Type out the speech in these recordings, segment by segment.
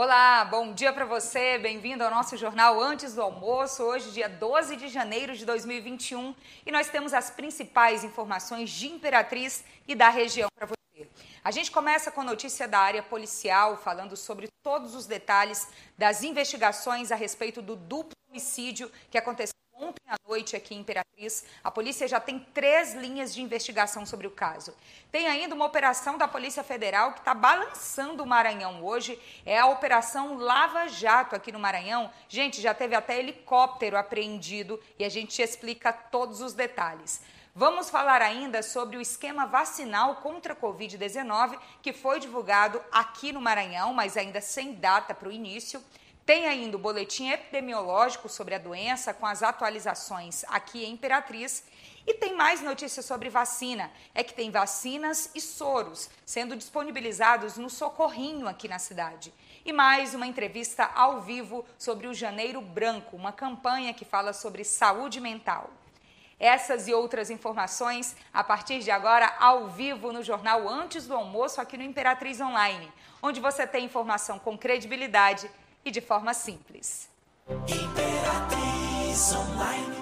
Olá, bom dia para você, bem-vindo ao nosso jornal Antes do Almoço, hoje, dia 12 de janeiro de 2021, e nós temos as principais informações de Imperatriz e da região para você. A gente começa com notícia da área policial, falando sobre todos os detalhes das investigações a respeito do duplo homicídio que aconteceu Ontem à noite, aqui em Imperatriz, a polícia já tem três linhas de investigação sobre o caso. Tem ainda uma operação da Polícia Federal que está balançando o Maranhão hoje. É a Operação Lava Jato aqui no Maranhão. Gente, já teve até helicóptero apreendido e a gente explica todos os detalhes. Vamos falar ainda sobre o esquema vacinal contra a Covid-19 que foi divulgado aqui no Maranhão, mas ainda sem data para o início. Tem ainda o boletim epidemiológico sobre a doença, com as atualizações aqui em Imperatriz. E tem mais notícias sobre vacina. É que tem vacinas e soros sendo disponibilizados no Socorrinho aqui na cidade. E mais uma entrevista ao vivo sobre o Janeiro Branco, uma campanha que fala sobre saúde mental. Essas e outras informações a partir de agora ao vivo no jornal Antes do Almoço aqui no Imperatriz Online, onde você tem informação com credibilidade e de forma simples. Imperatriz Online.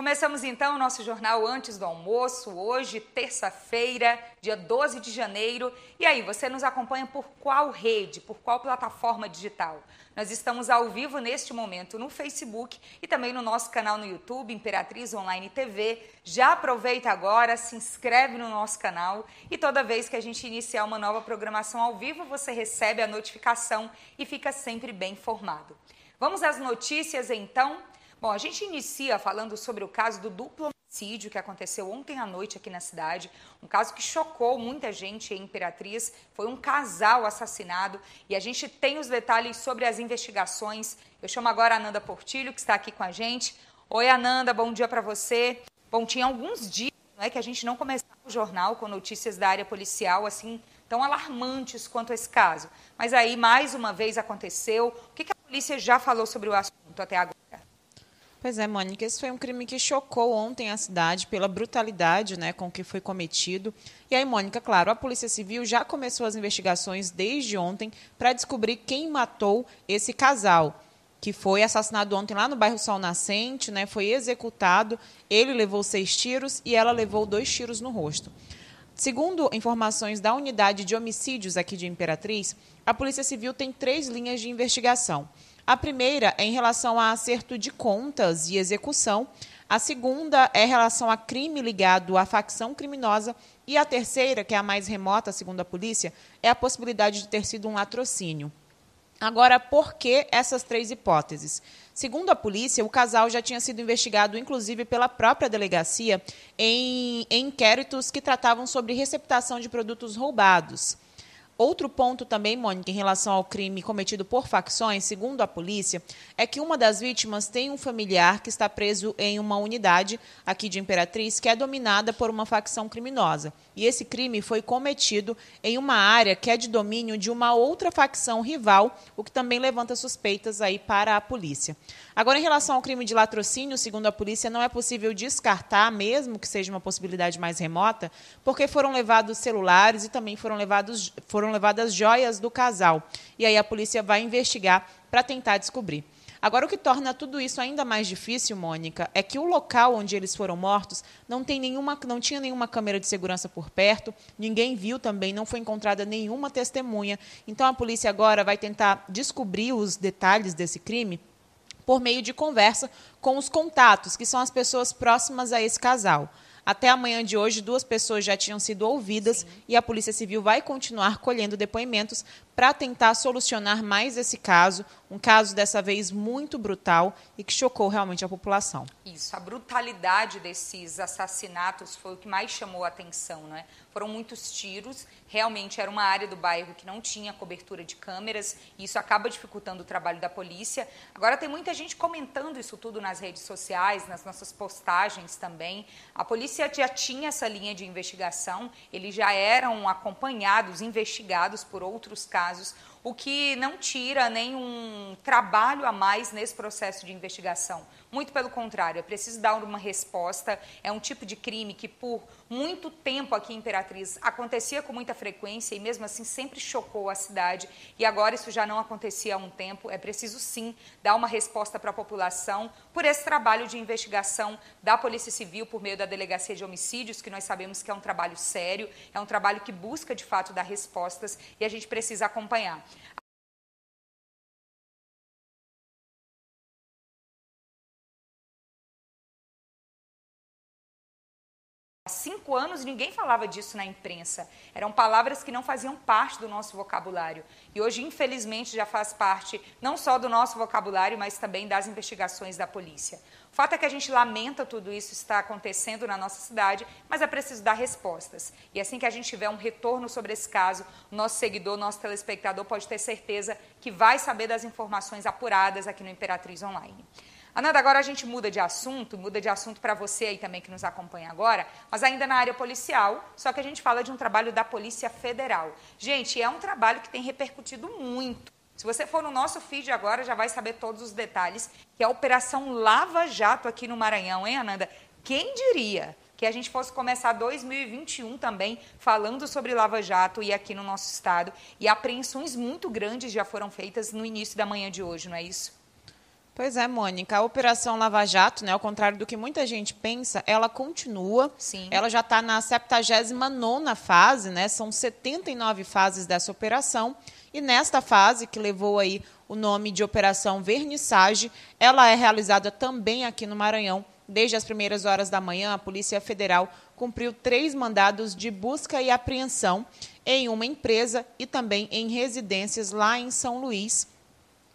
Começamos então o nosso jornal antes do almoço, hoje, terça-feira, dia 12 de janeiro. E aí, você nos acompanha por qual rede, por qual plataforma digital? Nós estamos ao vivo neste momento no Facebook e também no nosso canal no YouTube, Imperatriz Online TV. Já aproveita agora, se inscreve no nosso canal e toda vez que a gente iniciar uma nova programação ao vivo, você recebe a notificação e fica sempre bem informado. Vamos às notícias então. Bom, a gente inicia falando sobre o caso do duplo homicídio que aconteceu ontem à noite aqui na cidade, um caso que chocou muita gente em Imperatriz, foi um casal assassinado e a gente tem os detalhes sobre as investigações. Eu chamo agora a Ananda Portilho, que está aqui com a gente. Oi, Ananda, bom dia para você. Bom, tinha alguns dias não é, que a gente não começava o jornal com notícias da área policial assim tão alarmantes quanto esse caso. Mas aí, mais uma vez, aconteceu. O que a polícia já falou sobre o assunto até agora? Pois é, Mônica, esse foi um crime que chocou ontem a cidade pela brutalidade né, com que foi cometido. E aí, Mônica, claro, a Polícia Civil já começou as investigações desde ontem para descobrir quem matou esse casal, que foi assassinado ontem lá no bairro Sol Nascente, né, foi executado. Ele levou seis tiros e ela levou dois tiros no rosto. Segundo informações da unidade de homicídios aqui de Imperatriz, a Polícia Civil tem três linhas de investigação. A primeira é em relação a acerto de contas e execução. A segunda é em relação a crime ligado à facção criminosa. E a terceira, que é a mais remota, segundo a polícia, é a possibilidade de ter sido um latrocínio. Agora, por que essas três hipóteses? Segundo a polícia, o casal já tinha sido investigado, inclusive pela própria delegacia, em, em inquéritos que tratavam sobre receptação de produtos roubados. Outro ponto também, Mônica, em relação ao crime cometido por facções, segundo a polícia, é que uma das vítimas tem um familiar que está preso em uma unidade aqui de Imperatriz que é dominada por uma facção criminosa. E esse crime foi cometido em uma área que é de domínio de uma outra facção rival, o que também levanta suspeitas aí para a polícia. Agora, em relação ao crime de latrocínio, segundo a polícia, não é possível descartar, mesmo que seja uma possibilidade mais remota, porque foram levados celulares e também foram, levados, foram levadas joias do casal. E aí a polícia vai investigar para tentar descobrir. Agora, o que torna tudo isso ainda mais difícil, Mônica, é que o local onde eles foram mortos não, tem nenhuma, não tinha nenhuma câmera de segurança por perto, ninguém viu também, não foi encontrada nenhuma testemunha. Então, a polícia agora vai tentar descobrir os detalhes desse crime por meio de conversa com os contatos, que são as pessoas próximas a esse casal. Até amanhã de hoje, duas pessoas já tinham sido ouvidas Sim. e a Polícia Civil vai continuar colhendo depoimentos para tentar solucionar mais esse caso, um caso dessa vez muito brutal e que chocou realmente a população. Isso, a brutalidade desses assassinatos foi o que mais chamou a atenção, né? Foram muitos tiros, realmente era uma área do bairro que não tinha cobertura de câmeras, e isso acaba dificultando o trabalho da polícia. Agora tem muita gente comentando isso tudo nas redes sociais, nas nossas postagens também. A polícia já tinha essa linha de investigação, eles já eram acompanhados, investigados por outros casos o que não tira nenhum trabalho a mais nesse processo de investigação. Muito pelo contrário, é preciso dar uma resposta. É um tipo de crime que, por muito tempo aqui em Imperatriz, acontecia com muita frequência e, mesmo assim, sempre chocou a cidade. E agora isso já não acontecia há um tempo. É preciso, sim, dar uma resposta para a população por esse trabalho de investigação da Polícia Civil por meio da Delegacia de Homicídios, que nós sabemos que é um trabalho sério, é um trabalho que busca, de fato, dar respostas e a gente precisa acompanhar. Cinco anos ninguém falava disso na imprensa. Eram palavras que não faziam parte do nosso vocabulário. E hoje, infelizmente, já faz parte não só do nosso vocabulário, mas também das investigações da polícia. O fato é que a gente lamenta tudo isso está acontecendo na nossa cidade, mas é preciso dar respostas. E assim que a gente tiver um retorno sobre esse caso, nosso seguidor, nosso telespectador pode ter certeza que vai saber das informações apuradas aqui no Imperatriz Online. Ananda, agora a gente muda de assunto, muda de assunto para você aí também que nos acompanha agora, mas ainda na área policial, só que a gente fala de um trabalho da Polícia Federal. Gente, é um trabalho que tem repercutido muito. Se você for no nosso feed agora, já vai saber todos os detalhes, que é a Operação Lava Jato aqui no Maranhão, hein, Ananda? Quem diria que a gente fosse começar 2021 também falando sobre Lava Jato e aqui no nosso estado. E apreensões muito grandes já foram feitas no início da manhã de hoje, não é isso? Pois é, Mônica. A Operação Lava Jato, né, ao contrário do que muita gente pensa, ela continua. Sim. Ela já está na 79 fase, né? São 79 fases dessa operação. E nesta fase, que levou aí o nome de Operação Vernissage, ela é realizada também aqui no Maranhão. Desde as primeiras horas da manhã, a Polícia Federal cumpriu três mandados de busca e apreensão em uma empresa e também em residências lá em São Luís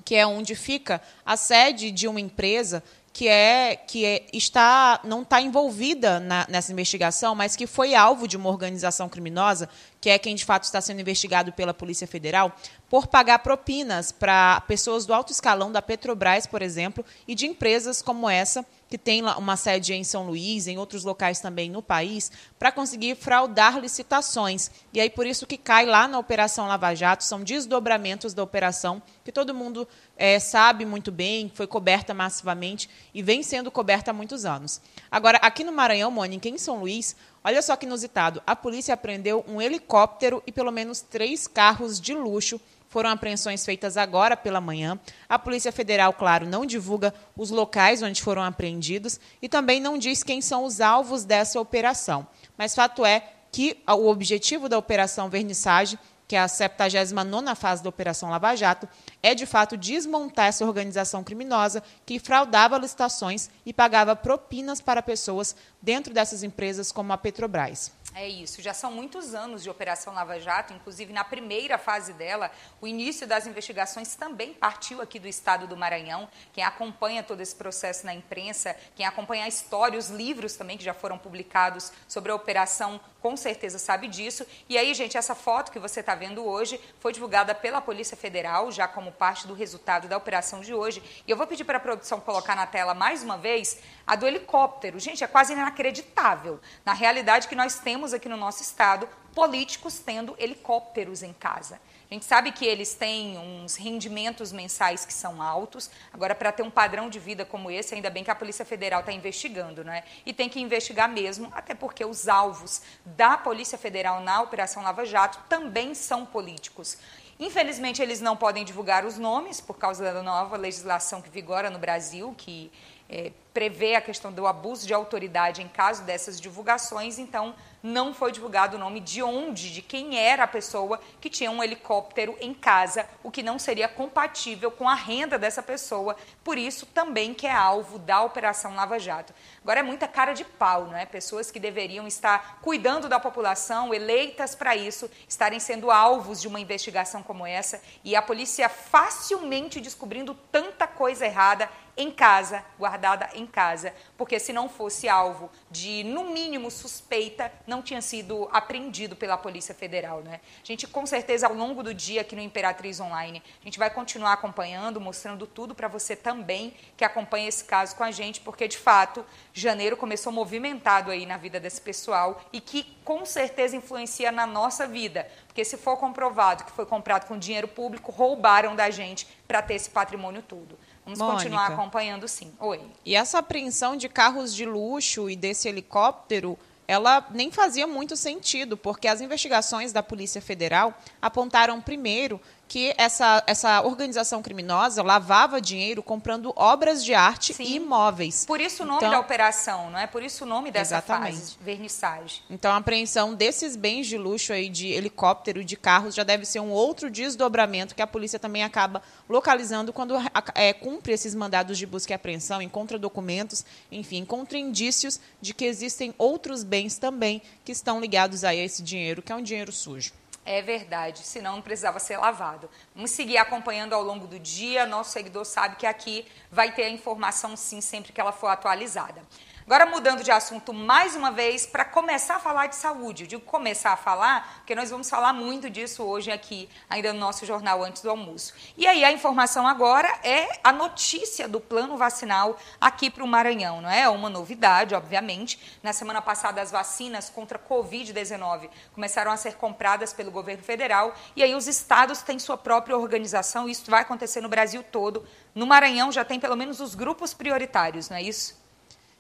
que é onde fica a sede de uma empresa que é que é, está não está envolvida na, nessa investigação, mas que foi alvo de uma organização criminosa, que é quem de fato está sendo investigado pela Polícia Federal, por pagar propinas para pessoas do alto escalão da Petrobras, por exemplo, e de empresas como essa que tem uma sede em São Luís, em outros locais também no país, para conseguir fraudar licitações. E aí por isso que cai lá na Operação Lava Jato, são desdobramentos da operação que todo mundo é, sabe muito bem, foi coberta massivamente e vem sendo coberta há muitos anos. Agora, aqui no Maranhão, Mônica, em São Luís, olha só que inusitado, a polícia apreendeu um helicóptero e pelo menos três carros de luxo foram apreensões feitas agora pela manhã. A Polícia Federal, claro, não divulga os locais onde foram apreendidos e também não diz quem são os alvos dessa operação. Mas fato é que o objetivo da Operação Vernissage que é a 79 fase da Operação Lava Jato, é de fato desmontar essa organização criminosa que fraudava licitações e pagava propinas para pessoas dentro dessas empresas como a Petrobras. É isso, já são muitos anos de Operação Lava Jato, inclusive na primeira fase dela, o início das investigações também partiu aqui do estado do Maranhão. Quem acompanha todo esse processo na imprensa, quem acompanha a história, os livros também que já foram publicados sobre a operação, com certeza sabe disso. E aí, gente, essa foto que você está vendo hoje foi divulgada pela Polícia Federal, já como parte do resultado da operação de hoje. E eu vou pedir para a produção colocar na tela mais uma vez a do helicóptero. Gente, é quase inacreditável. Na realidade que nós temos aqui no nosso estado, políticos tendo helicópteros em casa. Gente sabe que eles têm uns rendimentos mensais que são altos. Agora, para ter um padrão de vida como esse, ainda bem que a Polícia Federal está investigando, né? E tem que investigar mesmo, até porque os alvos da Polícia Federal na Operação Lava Jato também são políticos. Infelizmente, eles não podem divulgar os nomes por causa da nova legislação que vigora no Brasil, que é, prevê a questão do abuso de autoridade em caso dessas divulgações, então não foi divulgado o nome de onde, de quem era a pessoa que tinha um helicóptero em casa, o que não seria compatível com a renda dessa pessoa, por isso também que é alvo da Operação Lava Jato. Agora é muita cara de pau, não é? Pessoas que deveriam estar cuidando da população, eleitas para isso, estarem sendo alvos de uma investigação como essa e a polícia facilmente descobrindo tanta coisa errada em casa, guardada em casa, porque se não fosse alvo de, no mínimo, suspeita, não tinha sido apreendido pela Polícia Federal. Né? A gente, com certeza, ao longo do dia aqui no Imperatriz Online, a gente vai continuar acompanhando, mostrando tudo para você também que acompanha esse caso com a gente, porque, de fato, janeiro começou movimentado aí na vida desse pessoal e que, com certeza, influencia na nossa vida, porque se for comprovado que foi comprado com dinheiro público, roubaram da gente para ter esse patrimônio todo. Vamos Mônica. continuar acompanhando, sim. Oi. E essa apreensão de carros de luxo e desse helicóptero, ela nem fazia muito sentido, porque as investigações da Polícia Federal apontaram primeiro que essa, essa organização criminosa lavava dinheiro comprando obras de arte Sim. e imóveis. Por isso o nome então, da operação, não é? Por isso o nome dessa exatamente. fase, vernissage. Então a apreensão desses bens de luxo aí de helicóptero e de carros já deve ser um outro desdobramento que a polícia também acaba localizando quando é, cumpre esses mandados de busca e apreensão, encontra documentos, enfim, encontra indícios de que existem outros bens também que estão ligados a esse dinheiro, que é um dinheiro sujo. É verdade, senão não precisava ser lavado. Vamos seguir acompanhando ao longo do dia. Nosso seguidor sabe que aqui vai ter a informação sim sempre que ela for atualizada. Agora, mudando de assunto mais uma vez, para começar a falar de saúde. Eu digo começar a falar, porque nós vamos falar muito disso hoje aqui, ainda no nosso jornal antes do almoço. E aí, a informação agora é a notícia do plano vacinal aqui para o Maranhão, não é? É uma novidade, obviamente. Na semana passada, as vacinas contra Covid-19 começaram a ser compradas pelo governo federal, e aí os estados têm sua própria organização, isso vai acontecer no Brasil todo. No Maranhão já tem pelo menos os grupos prioritários, não é isso?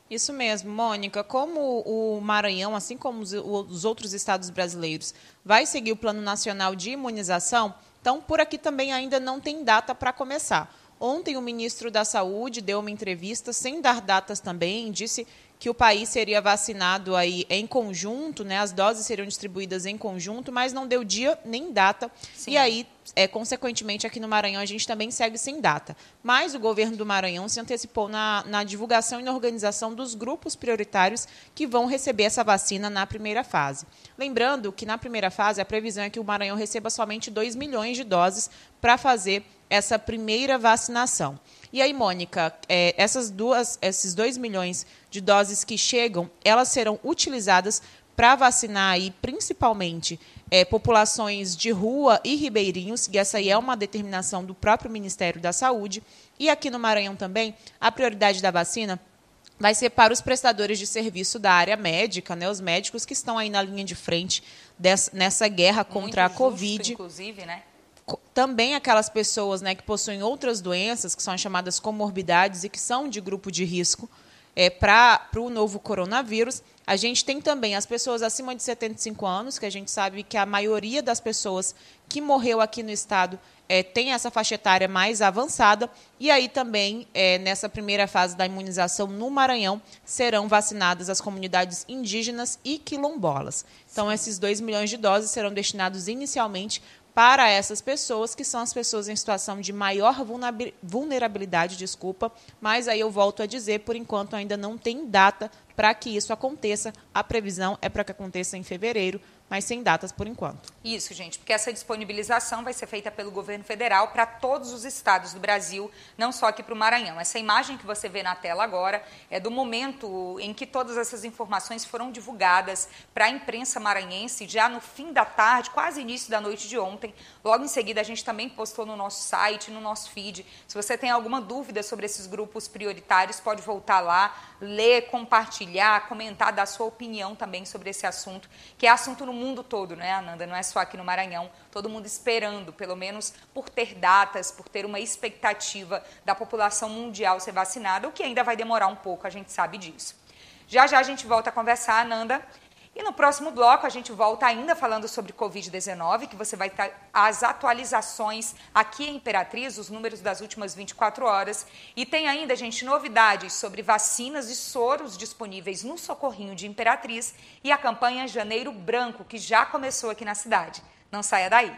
Isso mesmo, Mônica. Como o Maranhão, assim como os outros estados brasileiros, vai seguir o Plano Nacional de Imunização, então por aqui também ainda não tem data para começar. Ontem o ministro da Saúde deu uma entrevista sem dar datas também, disse que o país seria vacinado aí em conjunto, né? As doses seriam distribuídas em conjunto, mas não deu dia nem data. Sim. E aí, é, consequentemente, aqui no Maranhão a gente também segue sem data. Mas o governo do Maranhão se antecipou na, na divulgação e na organização dos grupos prioritários que vão receber essa vacina na primeira fase. Lembrando que na primeira fase a previsão é que o Maranhão receba somente 2 milhões de doses para fazer essa primeira vacinação. E aí, Mônica, é, essas duas, esses 2 milhões de doses que chegam, elas serão utilizadas para vacinar aí, principalmente é, populações de rua e ribeirinhos, e essa aí é uma determinação do próprio Ministério da Saúde. E aqui no Maranhão também, a prioridade da vacina vai ser para os prestadores de serviço da área médica, né, os médicos que estão aí na linha de frente dessa, nessa guerra contra Muito a Covid. Inclusive, né? Também aquelas pessoas né, que possuem outras doenças, que são chamadas comorbidades e que são de grupo de risco é, para o novo coronavírus. A gente tem também as pessoas acima de 75 anos, que a gente sabe que a maioria das pessoas que morreu aqui no estado é, tem essa faixa etária mais avançada. E aí também, é, nessa primeira fase da imunização no Maranhão, serão vacinadas as comunidades indígenas e quilombolas. Então, esses 2 milhões de doses serão destinados inicialmente para essas pessoas, que são as pessoas em situação de maior vulnerabilidade, desculpa, mas aí eu volto a dizer, por enquanto ainda não tem data para que isso aconteça. A previsão é para que aconteça em fevereiro, mas sem datas por enquanto. Isso, gente, porque essa disponibilização vai ser feita pelo governo federal para todos os estados do Brasil, não só aqui para o Maranhão. Essa imagem que você vê na tela agora é do momento em que todas essas informações foram divulgadas para a imprensa maranhense, já no fim da tarde, quase início da noite de ontem. Logo em seguida, a gente também postou no nosso site, no nosso feed. Se você tem alguma dúvida sobre esses grupos prioritários, pode voltar lá, ler, compartilhar, comentar, dar sua opinião também sobre esse assunto, que é assunto no mundo todo, né, Ananda? Não é só aqui no Maranhão. Todo mundo esperando, pelo menos por ter datas, por ter uma expectativa da população mundial ser vacinada, o que ainda vai demorar um pouco, a gente sabe disso. Já já a gente volta a conversar, Ananda. E no próximo bloco a gente volta ainda falando sobre Covid-19, que você vai ter as atualizações aqui em Imperatriz, os números das últimas 24 horas. E tem ainda, gente, novidades sobre vacinas e soros disponíveis no Socorrinho de Imperatriz e a campanha Janeiro Branco, que já começou aqui na cidade. Não saia daí.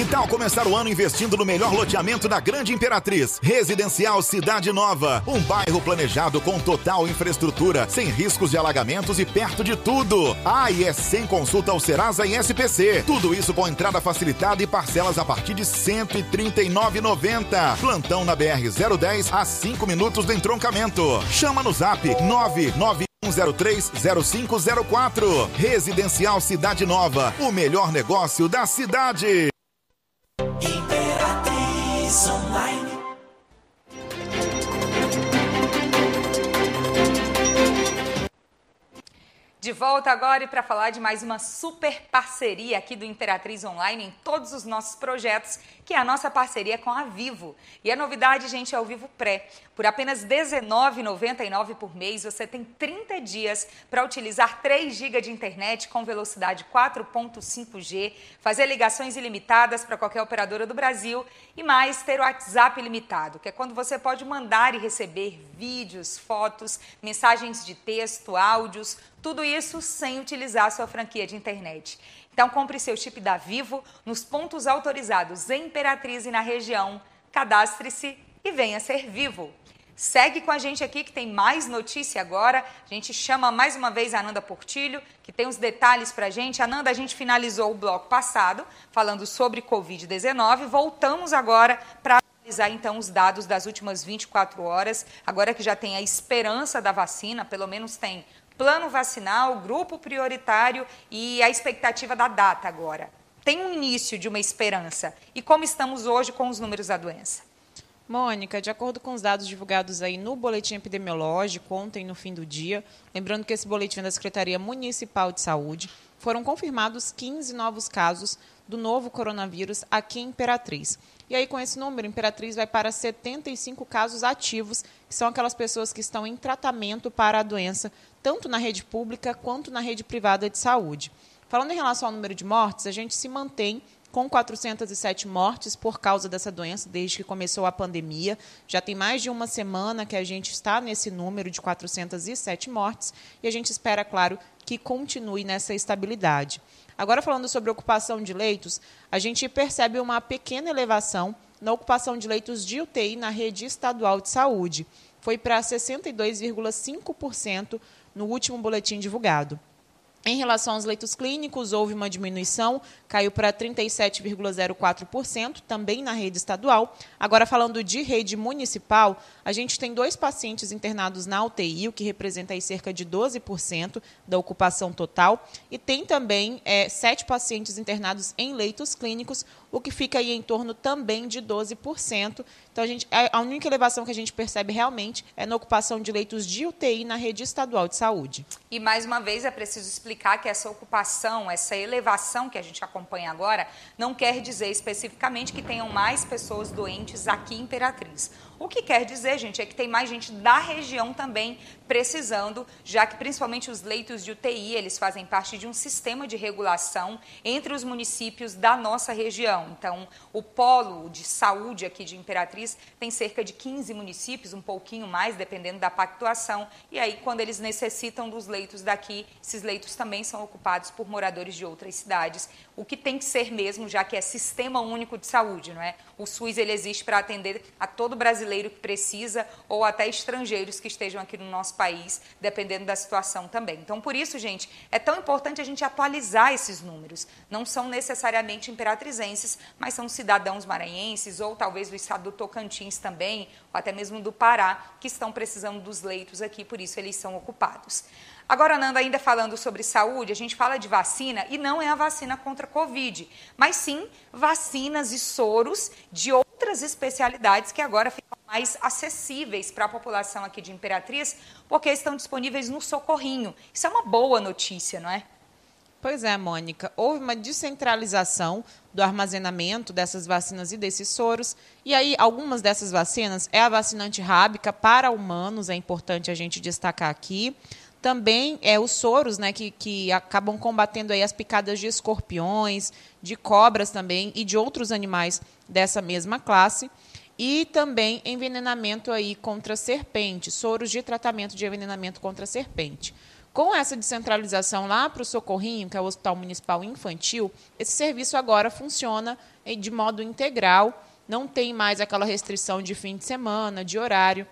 Que tal começar o ano investindo no melhor loteamento da Grande Imperatriz? Residencial Cidade Nova. Um bairro planejado com total infraestrutura, sem riscos de alagamentos e perto de tudo. Ah, e é sem consulta ao Serasa e SPC. Tudo isso com entrada facilitada e parcelas a partir de R$ 139,90. Plantão na BR-010 a 5 minutos do entroncamento. Chama no zap 99 1030504. Residencial Cidade Nova. O melhor negócio da cidade. De volta agora e para falar de mais uma super parceria aqui do Imperatriz Online em todos os nossos projetos, que é a nossa parceria com a Vivo. E a novidade, gente, é o Vivo Pré. Por apenas R$19,99 por mês, você tem 30 dias para utilizar 3 GB de internet com velocidade 4.5G, fazer ligações ilimitadas para qualquer operadora do Brasil e mais ter o WhatsApp ilimitado, que é quando você pode mandar e receber vídeos, fotos, mensagens de texto, áudios, tudo isso sem utilizar a sua franquia de internet. Então compre seu chip da Vivo nos pontos autorizados em Imperatriz e na região. Cadastre-se e venha ser vivo. Segue com a gente aqui que tem mais notícia agora. A gente chama mais uma vez a Ananda Portilho, que tem os detalhes para a gente. Ananda, a gente finalizou o bloco passado falando sobre Covid-19. Voltamos agora para analisar então os dados das últimas 24 horas. Agora que já tem a esperança da vacina, pelo menos tem plano vacinal, grupo prioritário e a expectativa da data agora. Tem um início de uma esperança. E como estamos hoje com os números da doença? Mônica, de acordo com os dados divulgados aí no boletim epidemiológico ontem no fim do dia, lembrando que esse boletim é da Secretaria Municipal de Saúde, foram confirmados 15 novos casos do novo coronavírus aqui em Imperatriz. E aí, com esse número, Imperatriz vai para 75 casos ativos, que são aquelas pessoas que estão em tratamento para a doença tanto na rede pública quanto na rede privada de saúde. Falando em relação ao número de mortes, a gente se mantém com 407 mortes por causa dessa doença desde que começou a pandemia. Já tem mais de uma semana que a gente está nesse número de 407 mortes e a gente espera, claro, que continue nessa estabilidade. Agora, falando sobre ocupação de leitos, a gente percebe uma pequena elevação na ocupação de leitos de UTI na rede estadual de saúde. Foi para 62,5% no último boletim divulgado. Em relação aos leitos clínicos, houve uma diminuição, caiu para 37,04%, também na rede estadual. Agora, falando de rede municipal, a gente tem dois pacientes internados na UTI, o que representa aí cerca de 12% da ocupação total, e tem também é, sete pacientes internados em leitos clínicos, o que fica aí em torno também de 12%. Então, a, gente, a única elevação que a gente percebe realmente é na ocupação de leitos de UTI na rede estadual de saúde. E, mais uma vez, é preciso explicar que essa ocupação, essa elevação que a gente acompanha agora, não quer dizer especificamente que tenham mais pessoas doentes aqui em Imperatriz. O que quer dizer, gente, é que tem mais gente da região também precisando, já que principalmente os leitos de UTI, eles fazem parte de um sistema de regulação entre os municípios da nossa região. Então, o polo de saúde aqui de Imperatriz tem cerca de 15 municípios, um pouquinho mais, dependendo da pactuação. E aí, quando eles necessitam dos leitos daqui, esses leitos também são ocupados por moradores de outras cidades, o que tem que ser mesmo, já que é sistema único de saúde, não é? O SUS ele existe para atender a todo brasileiro que precisa ou até estrangeiros que estejam aqui no nosso país, dependendo da situação também. Então, por isso, gente, é tão importante a gente atualizar esses números. Não são necessariamente imperatrizenses, mas são cidadãos maranhenses ou talvez do estado do Tocantins também, ou até mesmo do Pará, que estão precisando dos leitos aqui, por isso eles são ocupados. Agora, Nanda, ainda falando sobre saúde, a gente fala de vacina e não é a vacina contra a Covid, mas sim vacinas e soros de outras especialidades que agora ficam mais acessíveis para a população aqui de Imperatriz, porque estão disponíveis no Socorrinho. Isso é uma boa notícia, não é? Pois é, Mônica. Houve uma descentralização do armazenamento dessas vacinas e desses soros. E aí, algumas dessas vacinas é a vacina antirrábica para humanos, é importante a gente destacar aqui. Também é os soros, né, que, que acabam combatendo aí as picadas de escorpiões, de cobras também e de outros animais dessa mesma classe. E também envenenamento aí contra serpente, soros de tratamento de envenenamento contra serpente. Com essa descentralização lá para o Socorrinho, que é o Hospital Municipal Infantil, esse serviço agora funciona de modo integral, não tem mais aquela restrição de fim de semana, de horário.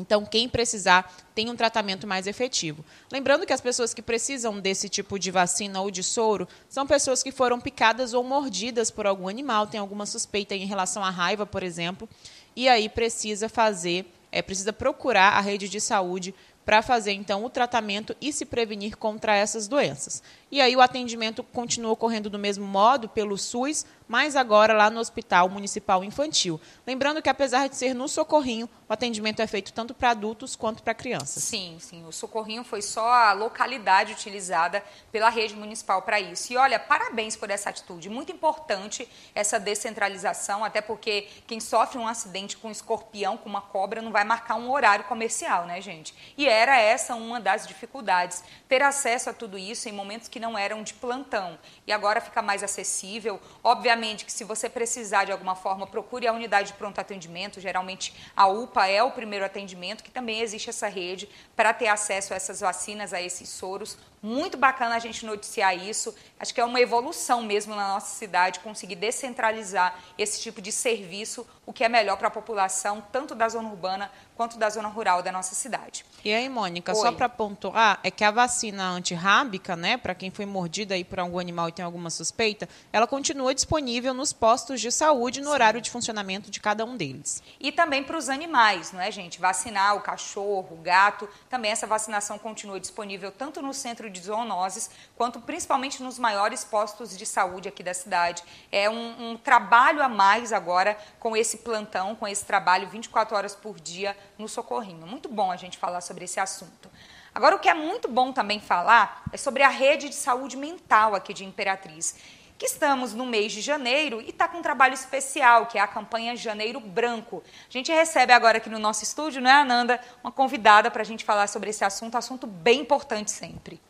Então, quem precisar tem um tratamento mais efetivo. Lembrando que as pessoas que precisam desse tipo de vacina ou de soro são pessoas que foram picadas ou mordidas por algum animal, tem alguma suspeita em relação à raiva, por exemplo, e aí precisa fazer, é, precisa procurar a rede de saúde para fazer então o tratamento e se prevenir contra essas doenças. E aí o atendimento continua ocorrendo do mesmo modo pelo SUS, mas agora lá no Hospital Municipal Infantil. Lembrando que apesar de ser no Socorrinho, o atendimento é feito tanto para adultos quanto para crianças. Sim, sim. O Socorrinho foi só a localidade utilizada pela rede municipal para isso. E olha, parabéns por essa atitude. Muito importante essa descentralização, até porque quem sofre um acidente com um escorpião, com uma cobra, não vai marcar um horário comercial, né, gente? E era essa uma das dificuldades, ter acesso a tudo isso em momentos que não eram de plantão. E agora fica mais acessível. Obviamente que se você precisar de alguma forma, procure a unidade de pronto atendimento. Geralmente a UPA é o primeiro atendimento, que também existe essa rede para ter acesso a essas vacinas, a esses soros. Muito bacana a gente noticiar isso. Acho que é uma evolução mesmo na nossa cidade conseguir descentralizar esse tipo de serviço, o que é melhor para a população, tanto da zona urbana quanto da zona rural da nossa cidade. E aí, Mônica, Oi. só para pontuar, é que a vacina antirrábica, né, para quem foi mordida aí por algum animal e tem alguma suspeita, ela continua disponível nos postos de saúde no Sim. horário de funcionamento de cada um deles. E também para os animais, não é, gente? Vacinar o cachorro, o gato, também essa vacinação continua disponível tanto no centro de zoonoses quanto principalmente nos maiores postos de saúde aqui da cidade. É um, um trabalho a mais agora com esse plantão, com esse trabalho 24 horas por dia no Socorrinho. Muito bom a gente falar sobre esse assunto. Agora, o que é muito bom também falar é sobre a rede de saúde mental aqui de Imperatriz, que estamos no mês de janeiro e está com um trabalho especial, que é a campanha Janeiro Branco. A gente recebe agora aqui no nosso estúdio, né, Ananda, uma convidada para a gente falar sobre esse assunto, assunto bem importante sempre.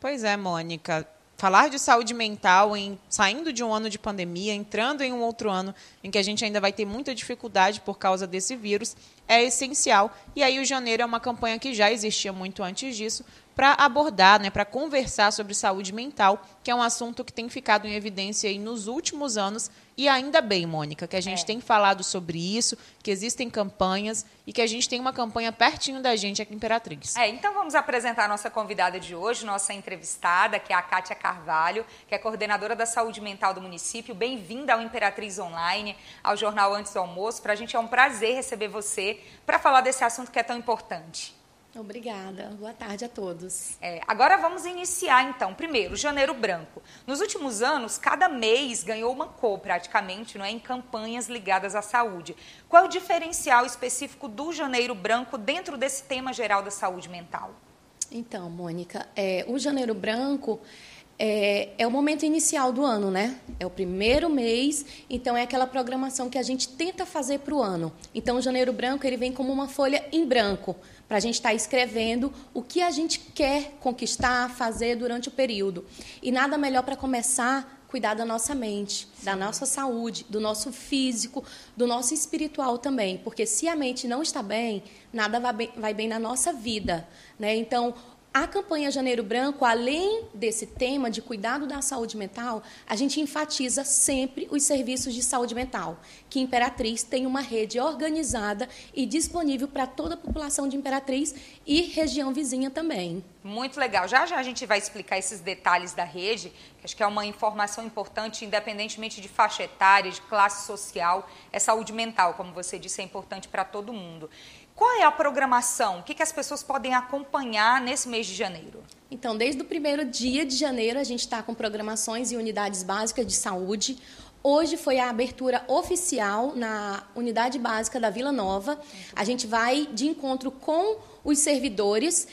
Pois é, Mônica falar de saúde mental em saindo de um ano de pandemia, entrando em um outro ano em que a gente ainda vai ter muita dificuldade por causa desse vírus, é essencial. E aí o janeiro é uma campanha que já existia muito antes disso, para abordar, né, para conversar sobre saúde mental, que é um assunto que tem ficado em evidência aí nos últimos anos. E ainda bem, Mônica, que a gente é. tem falado sobre isso, que existem campanhas e que a gente tem uma campanha pertinho da gente aqui em Imperatriz. É, então vamos apresentar a nossa convidada de hoje, nossa entrevistada, que é a Kátia Carvalho, que é coordenadora da saúde mental do município. Bem-vinda ao Imperatriz Online, ao Jornal Antes do Almoço. Para a gente é um prazer receber você para falar desse assunto que é tão importante. Obrigada. Boa tarde a todos. É, agora vamos iniciar então. Primeiro, Janeiro Branco. Nos últimos anos, cada mês ganhou uma cor praticamente, não é, em campanhas ligadas à saúde. Qual é o diferencial específico do Janeiro Branco dentro desse tema geral da saúde mental? Então, Mônica, é, o Janeiro Branco É, é, o momento inicial do ano, né? É o primeiro mês, então é aquela programação que a gente tenta fazer para o ano. Então, o Janeiro Branco ele vem como uma folha em branco para a gente estar tá escrevendo o que a gente quer conquistar, fazer durante o período. E nada melhor para começar cuidar da nossa mente, Sim. da nossa saúde, do nosso físico, do nosso espiritual também, porque se a mente não está bem, nada vai bem, vai bem na nossa vida, né? Então, a campanha Janeiro Branco, além desse tema de cuidado da saúde mental, a gente enfatiza sempre os serviços de saúde mental, que Imperatriz tem uma rede organizada e disponível para toda a população de Imperatriz e região vizinha também. Muito legal. Já já a gente vai explicar esses detalhes da rede, que acho que é uma informação importante, independentemente de faixa etária, de classe social, é saúde mental, como você disse, é importante para todo mundo. Qual é a programação? O que, que as pessoas podem acompanhar nesse mês de janeiro? Então, desde o primeiro dia de janeiro, a gente está com programações e unidades básicas de saúde. Hoje foi a abertura oficial na unidade básica da Vila Nova. A gente vai de encontro com os servidores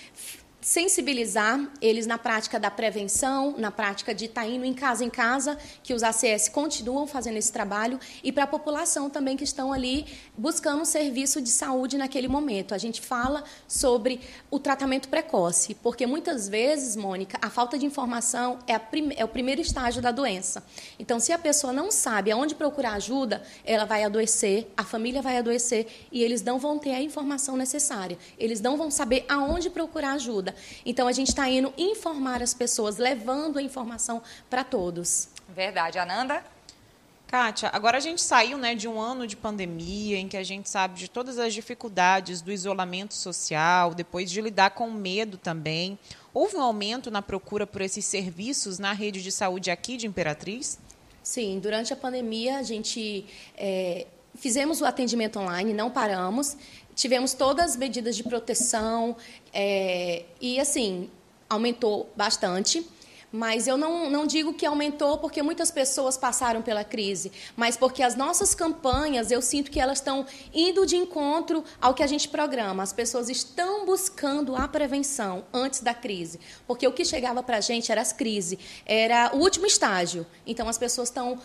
sensibilizar eles na prática da prevenção, na prática de estar tá indo em casa em casa, que os ACS continuam fazendo esse trabalho, e para a população também que estão ali buscando um serviço de saúde naquele momento. A gente fala sobre o tratamento precoce, porque muitas vezes, Mônica, a falta de informação é, é o primeiro estágio da doença. Então, se a pessoa não sabe aonde procurar ajuda, ela vai adoecer, a família vai adoecer e eles não vão ter a informação necessária. Eles não vão saber aonde procurar ajuda. Então, a gente está indo informar as pessoas, levando a informação para todos. Verdade. Ananda? Kátia, agora a gente saiu né, de um ano de pandemia em que a gente sabe de todas as dificuldades do isolamento social, depois de lidar com medo também. Houve um aumento na procura por esses serviços na rede de saúde aqui de Imperatriz? Sim, durante a pandemia a gente é, fizemos o atendimento online, não paramos tivemos todas as medidas de proteção é, e, assim, aumentou bastante. Mas eu não, não digo que aumentou porque muitas pessoas passaram pela crise, mas porque as nossas campanhas, eu sinto que elas estão indo de encontro ao que a gente programa. As pessoas estão buscando a prevenção antes da crise. Porque o que chegava para a gente era as crises, era o último estágio. Então, as pessoas estão,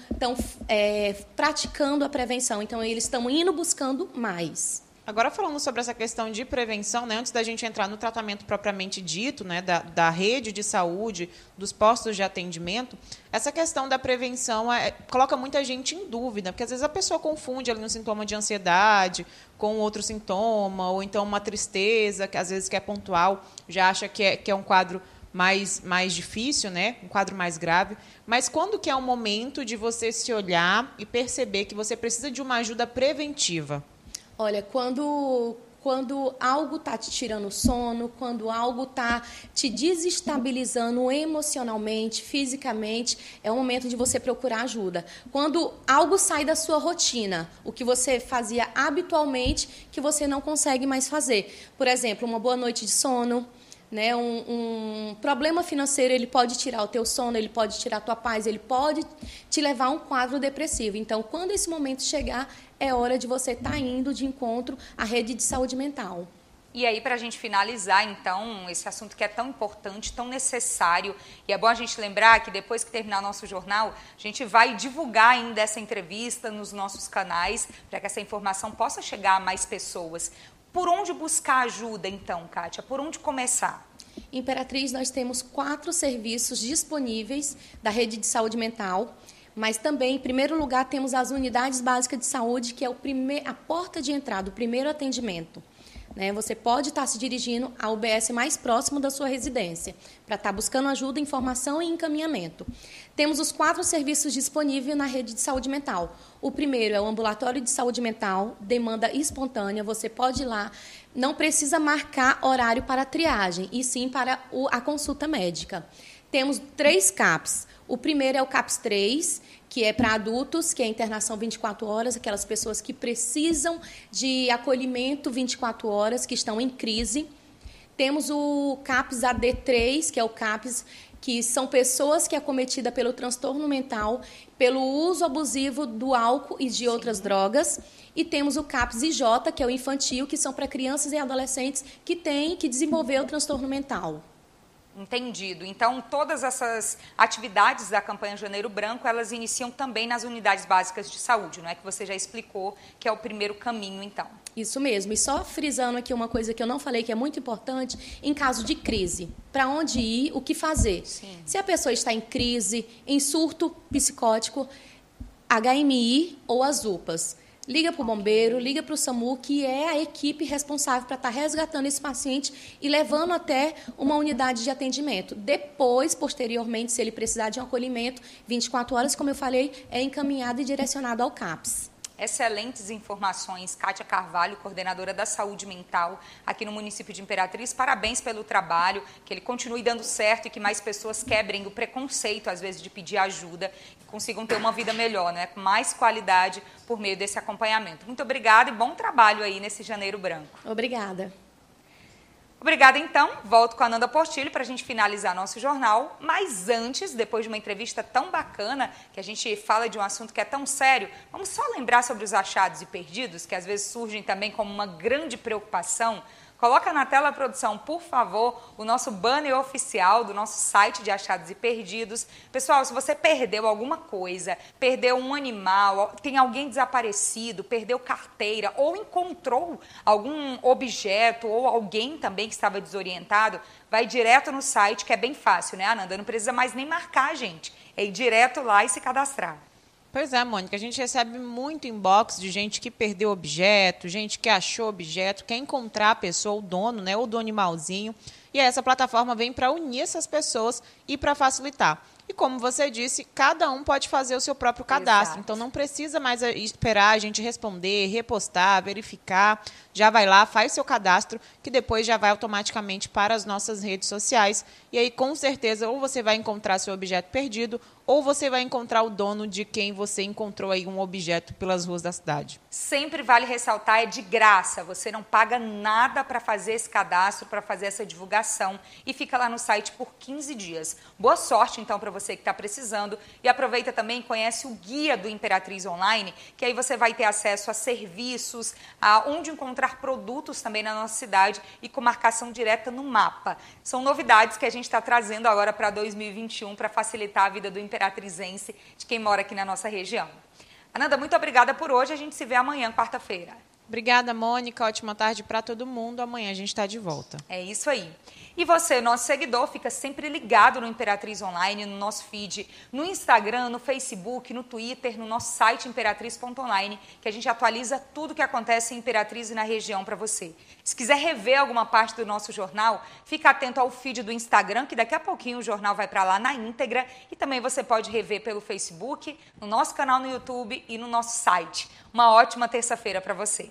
é, praticando a prevenção. Então, eles estão indo buscando mais. Agora falando sobre essa questão de prevenção, né, antes da gente entrar no tratamento propriamente dito, né, da, da rede de saúde, dos postos de atendimento, essa questão da prevenção é, coloca muita gente em dúvida, porque às vezes a pessoa confunde ali um sintoma de ansiedade com outro sintoma, ou então uma tristeza, que às vezes que é pontual, já acha que é, que é um quadro mais, mais difícil, né? um quadro mais grave. Mas quando que é o momento de você se olhar e perceber que você precisa de uma ajuda preventiva? Olha, quando quando algo está te tirando sono, quando algo está te desestabilizando emocionalmente, fisicamente, é o momento de você procurar ajuda. Quando algo sai da sua rotina, o que você fazia habitualmente, que você não consegue mais fazer. Por exemplo, uma boa noite de sono, né? Um, um, problema financeiro ele pode tirar o teu sono, ele pode tirar a tua paz, ele pode te levar a um quadro depressivo. Então, quando esse momento chegar, é hora de você estar tá indo de encontro à rede de saúde mental. E aí, para a gente finalizar, então, esse assunto que é tão importante, tão necessário, e é bom a gente lembrar que depois que terminar nosso jornal, a gente vai divulgar ainda essa entrevista nos nossos canais, para que essa informação possa chegar a mais pessoas. Por onde buscar ajuda, então, Kátia? Por onde começar? Imperatriz, nós temos quatro serviços disponíveis da rede de saúde mental, mas também, em primeiro lugar, temos as unidades básicas de saúde, que é o primeir, a porta de entrada, o primeiro atendimento. Né? Você pode estar se dirigindo ao UBS mais próximo da sua residência, para estar buscando ajuda, informação e encaminhamento. Temos os quatro serviços disponíveis na rede de saúde mental. O primeiro é o ambulatório de saúde mental, demanda espontânea. Você pode ir lá, não precisa marcar horário para triagem, e sim para a consulta médica. Temos três CAPs. O primeiro é o CAPS 3, que é para adultos, que é internação 24 horas, aquelas pessoas que precisam de acolhimento 24 horas, que estão em crise. Temos o CAPS AD3, que é o CAPS que são pessoas que é cometida pelo transtorno mental, pelo uso abusivo do álcool e de outras Sim. drogas. E temos o CAPS IJ, que é o infantil, que são para crianças e adolescentes que têm que desenvolver o transtorno mental. Entendido. Então, todas essas atividades da campanha Janeiro Branco, elas iniciam também nas unidades básicas de saúde, não é que você já explicou que é o primeiro caminho, então. Isso mesmo. E só frisando aqui uma coisa que eu não falei que é muito importante, em caso de crise, para onde ir, o que fazer? Sim. Se a pessoa está em crise, em surto psicótico, HMI ou as UPAs liga para o bombeiro, liga para o SAMU, que é a equipe responsável para estar tá resgatando esse paciente e levando até uma unidade de atendimento. Depois, posteriormente, se ele precisar de um acolhimento, 24 horas, como eu falei, é encaminhado e direcionado ao CAPS. Excelentes informações, Kátia Carvalho, coordenadora da saúde mental aqui no município de Imperatriz. Parabéns pelo trabalho, que ele continue dando certo e que mais pessoas quebrem o preconceito, às vezes, de pedir ajuda e consigam ter uma vida melhor, né? com mais qualidade por meio desse acompanhamento. Muito obrigada e bom trabalho aí nesse Janeiro Branco. Obrigada. Obrigada, então. Volto com a Nanda Portilho para a gente finalizar nosso jornal. Mas antes, depois de uma entrevista tão bacana, que a gente fala de um assunto que é tão sério, vamos só lembrar sobre os achados e perdidos, que às vezes surgem também como uma grande preocupação Coloca na tela, produção, por favor, o nosso banner oficial do nosso site de achados e perdidos. Pessoal, se você perdeu alguma coisa, perdeu um animal, tem alguém desaparecido, perdeu carteira ou encontrou algum objeto ou alguém também que estava desorientado, vai direto no site, que é bem fácil, né, Ananda? Não precisa mais nem marcar, gente. É ir direto lá e se cadastrar. Pois é, Mônica, a gente recebe muito inbox de gente que perdeu objeto, gente que achou objeto, quer encontrar a pessoa, o dono, né, ou do animalzinho. E essa plataforma vem para unir essas pessoas e para facilitar. E como você disse, cada um pode fazer o seu próprio cadastro. Exato. Então não precisa mais esperar a gente responder, repostar, verificar. Já vai lá, faz seu cadastro, que depois já vai automaticamente para as nossas redes sociais. E aí, com certeza, ou você vai encontrar seu objeto perdido, ou você vai encontrar o dono de quem você encontrou aí um objeto pelas ruas da cidade. Sempre vale ressaltar, é de graça, você não paga nada para fazer esse cadastro, para fazer essa divulgação e fica lá no site por 15 dias. Boa sorte então para você que está precisando e aproveita também conhece o guia do Imperatriz Online, que aí você vai ter acesso a serviços, a onde encontrar produtos também na nossa cidade e com marcação direta no mapa. São novidades que a gente está trazendo agora para 2021 para facilitar a vida do Imperatriz imperatrizense de quem mora aqui na nossa região. Ananda, muito obrigada por hoje. A gente se vê amanhã, quarta-feira. Obrigada, Mônica. Ótima tarde para todo mundo. Amanhã a gente está de volta. É isso aí. E você, nosso seguidor, fica sempre ligado no Imperatriz Online, no nosso feed, no Instagram, no Facebook, no Twitter, no nosso site imperatriz.online, que a gente atualiza tudo o que acontece em Imperatriz e na região para você. Se quiser rever alguma parte do nosso jornal, fica atento ao feed do Instagram, que daqui a pouquinho o jornal vai para lá na íntegra. E também você pode rever pelo Facebook, no nosso canal no YouTube e no nosso site. Uma ótima terça-feira para você.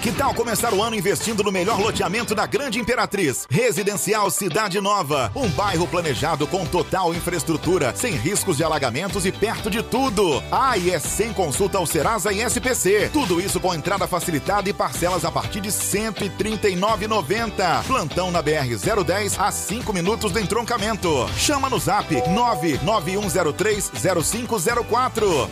Que tal começar o ano investindo no melhor loteamento da Grande Imperatriz? Residencial Cidade Nova. Um bairro planejado com total infraestrutura, sem riscos de alagamentos e perto de tudo. Ah, e é sem consulta ao Serasa e SPC. Tudo isso com entrada facilitada e parcelas a partir de R$ 139,90. Plantão na BR-010 a 5 minutos do entroncamento. Chama no zap 991030504.